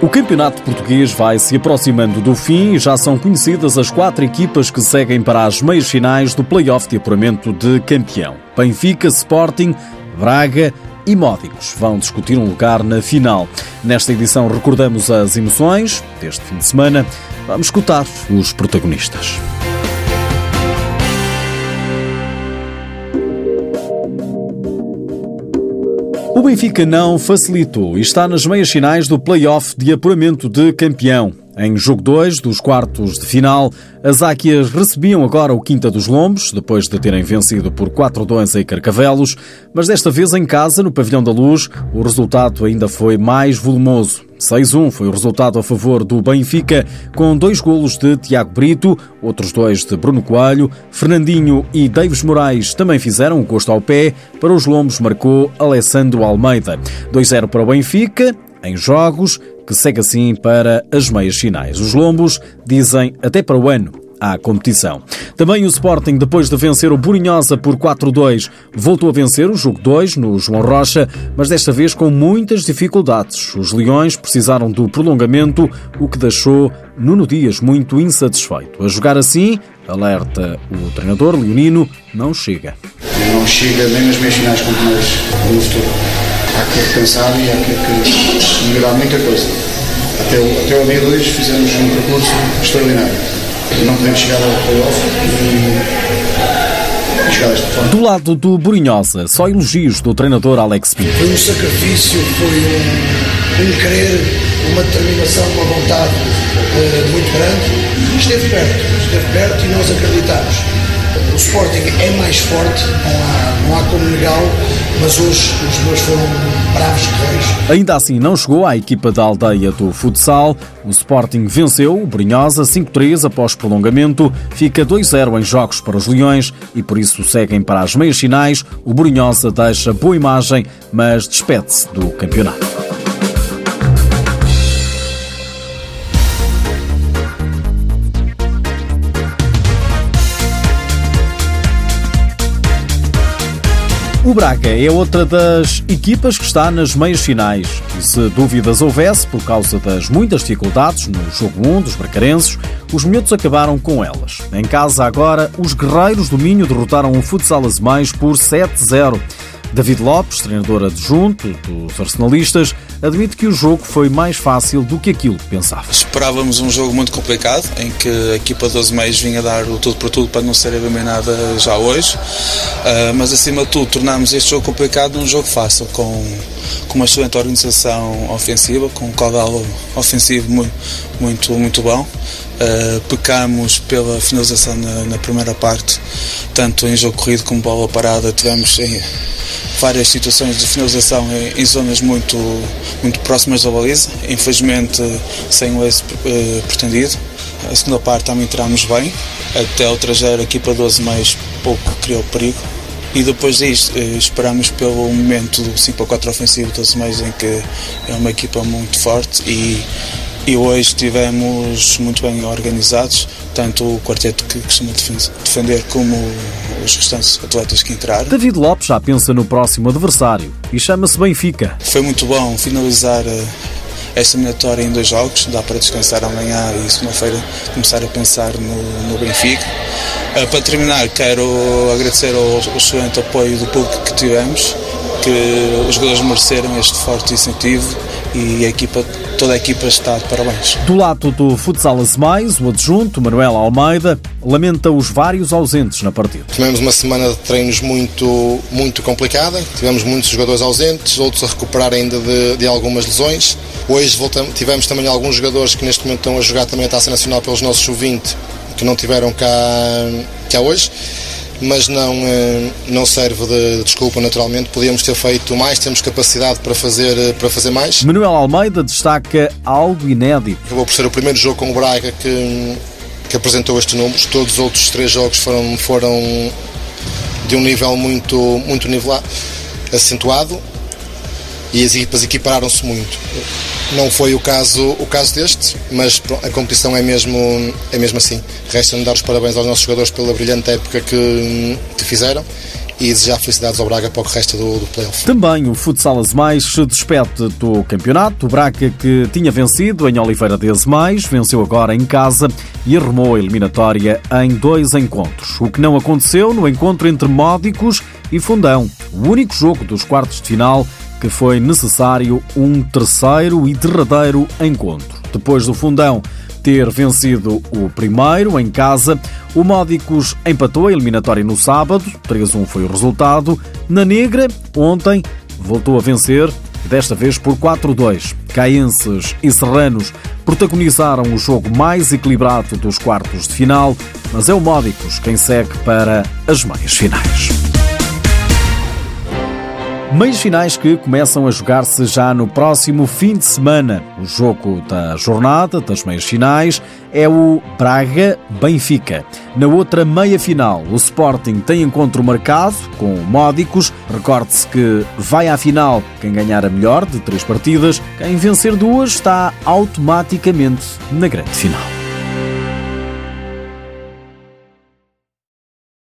O campeonato português vai se aproximando do fim e já são conhecidas as quatro equipas que seguem para as meias finais do play-off de apuramento de campeão. Benfica, Sporting, Braga e Módicos vão discutir um lugar na final. Nesta edição recordamos as emoções deste fim de semana. Vamos escutar os protagonistas. O Benfica não facilitou e está nas meias finais do play-off de apuramento de campeão. Em jogo 2 dos quartos de final, as Áquias recebiam agora o Quinta dos Lombos, depois de terem vencido por 4-2 em Carcavelos, mas desta vez em casa, no Pavilhão da Luz, o resultado ainda foi mais volumoso. 6-1 foi o resultado a favor do Benfica, com dois golos de Tiago Brito, outros dois de Bruno Coelho, Fernandinho e Davis Moraes também fizeram o gosto ao pé. Para os Lombos marcou Alessandro Almeida. 2-0 para o Benfica, em jogos, que segue assim para as meias finais. Os Lombos dizem até para o ano à competição. Também o Sporting, depois de vencer o Burinhosa por 4-2, voltou a vencer o jogo 2 no João Rocha, mas desta vez com muitas dificuldades. Os Leões precisaram do prolongamento, o que deixou Nuno Dias muito insatisfeito. A jogar assim, alerta o treinador leonino, não chega. Não chega nem nas meias finais como no futuro há que repensar e há que melhorar muita coisa. Até o, até o dia 2 fizemos um percurso extraordinário. Não podemos chegar ao playoff e chegar desta forma. Do lado do Burinhosa, só elogios do treinador Alex Pinto. Foi um sacrifício, foi um, um querer, uma determinação, uma vontade uh, muito grande. Esteve perto, esteve perto e nós acreditamos. O Sporting é mais forte, não há, mas hoje os meus foram bravos guerreiros. Ainda assim, não chegou à equipa da aldeia do futsal. O Sporting venceu o Brinhosa 5-3 após prolongamento. Fica 2-0 em jogos para os Leões e por isso seguem para as meias finais. O Brinhosa deixa boa imagem, mas despede-se do campeonato. O Braga é outra das equipas que está nas meias finais. E se dúvidas houvesse, por causa das muitas dificuldades no jogo 1 dos bracarenses, os miúdos acabaram com elas. Em casa agora, os guerreiros do Minho derrotaram o Futsal Azemais por 7-0. David Lopes, treinador adjunto dos arsenalistas, admite que o jogo foi mais fácil do que aquilo que pensava. Esperávamos um jogo muito complicado, em que a equipa dos meios vinha dar o tudo por tudo para não ser eliminada já hoje, uh, mas acima de tudo tornámos este jogo complicado num jogo fácil, com, com uma excelente organização ofensiva, com um caudal ofensivo muito, muito, muito bom. Uh, pecamos pela finalização na, na, primeira parte, tanto em jogo corrido como bola parada, tivemos em, várias situações de finalização em, zonas muito, muito próximas da baliza, infelizmente sem o êxito uh, pretendido. A segunda parte também entramos bem, até o trajeto a equipa 12 mais pouco criou perigo. E depois disto uh, esperamos pelo momento do 5 a 4 ofensivo dos mais em que é uma equipa muito forte e e hoje estivemos muito bem organizados, tanto o quarteto que costuma defender como os restantes atletas que entraram. David Lopes já pensa no próximo adversário e chama-se Benfica. Foi muito bom finalizar eh, esta eliminatória em dois jogos, dá para descansar amanhã e segunda-feira começar a pensar no, no Benfica. Uh, para terminar, quero agradecer ao, ao excelente apoio do público que tivemos, que os jogadores mereceram este forte incentivo e a equipa toda a equipa está de parabéns. Do lado do Futsal Mais, o adjunto Manuel Almeida lamenta os vários ausentes na partida. Tivemos uma semana de treinos muito, muito complicada, tivemos muitos jogadores ausentes, outros a recuperar ainda de, de algumas lesões. Hoje voltamos, tivemos também alguns jogadores que neste momento estão a jogar também a Taça Nacional pelos nossos sub-20 que não tiveram cá, cá hoje mas não, eh, não serve de desculpa naturalmente. Podíamos ter feito mais, temos capacidade para fazer, eh, para fazer mais. Manuel Almeida destaca algo inédito. Acabou por ser o primeiro jogo com o Braga que, que apresentou estes números. Todos os outros três jogos foram, foram de um nível muito, muito nivelado, acentuado e as equipas equipararam-se muito. Não foi o caso, o caso deste, mas a competição é mesmo, é mesmo assim. Resta-me dar os parabéns aos nossos jogadores pela brilhante época que, que fizeram e desejar felicidades ao Braga para o resto do, do playoff. Também o Futsal Azemais se despede do campeonato. O Braga, que tinha vencido em Oliveira de Azemais, venceu agora em casa e arrumou a eliminatória em dois encontros. O que não aconteceu no encontro entre Módicos e Fundão, o único jogo dos quartos de final que foi necessário um terceiro e derradeiro encontro. Depois do Fundão ter vencido o primeiro em casa, o Módicos empatou a eliminatória no sábado, 3-1 foi o resultado. Na Negra, ontem, voltou a vencer, desta vez por 4-2. Caenses e Serranos protagonizaram o jogo mais equilibrado dos quartos de final, mas é o Módicos quem segue para as meias finais. Meios finais que começam a jogar-se já no próximo fim de semana. O jogo da jornada das meias finais é o Braga-Benfica. Na outra meia final, o Sporting tem encontro marcado com Módicos. Recorde-se que vai à final quem ganhar a melhor de três partidas. Quem vencer duas está automaticamente na grande final.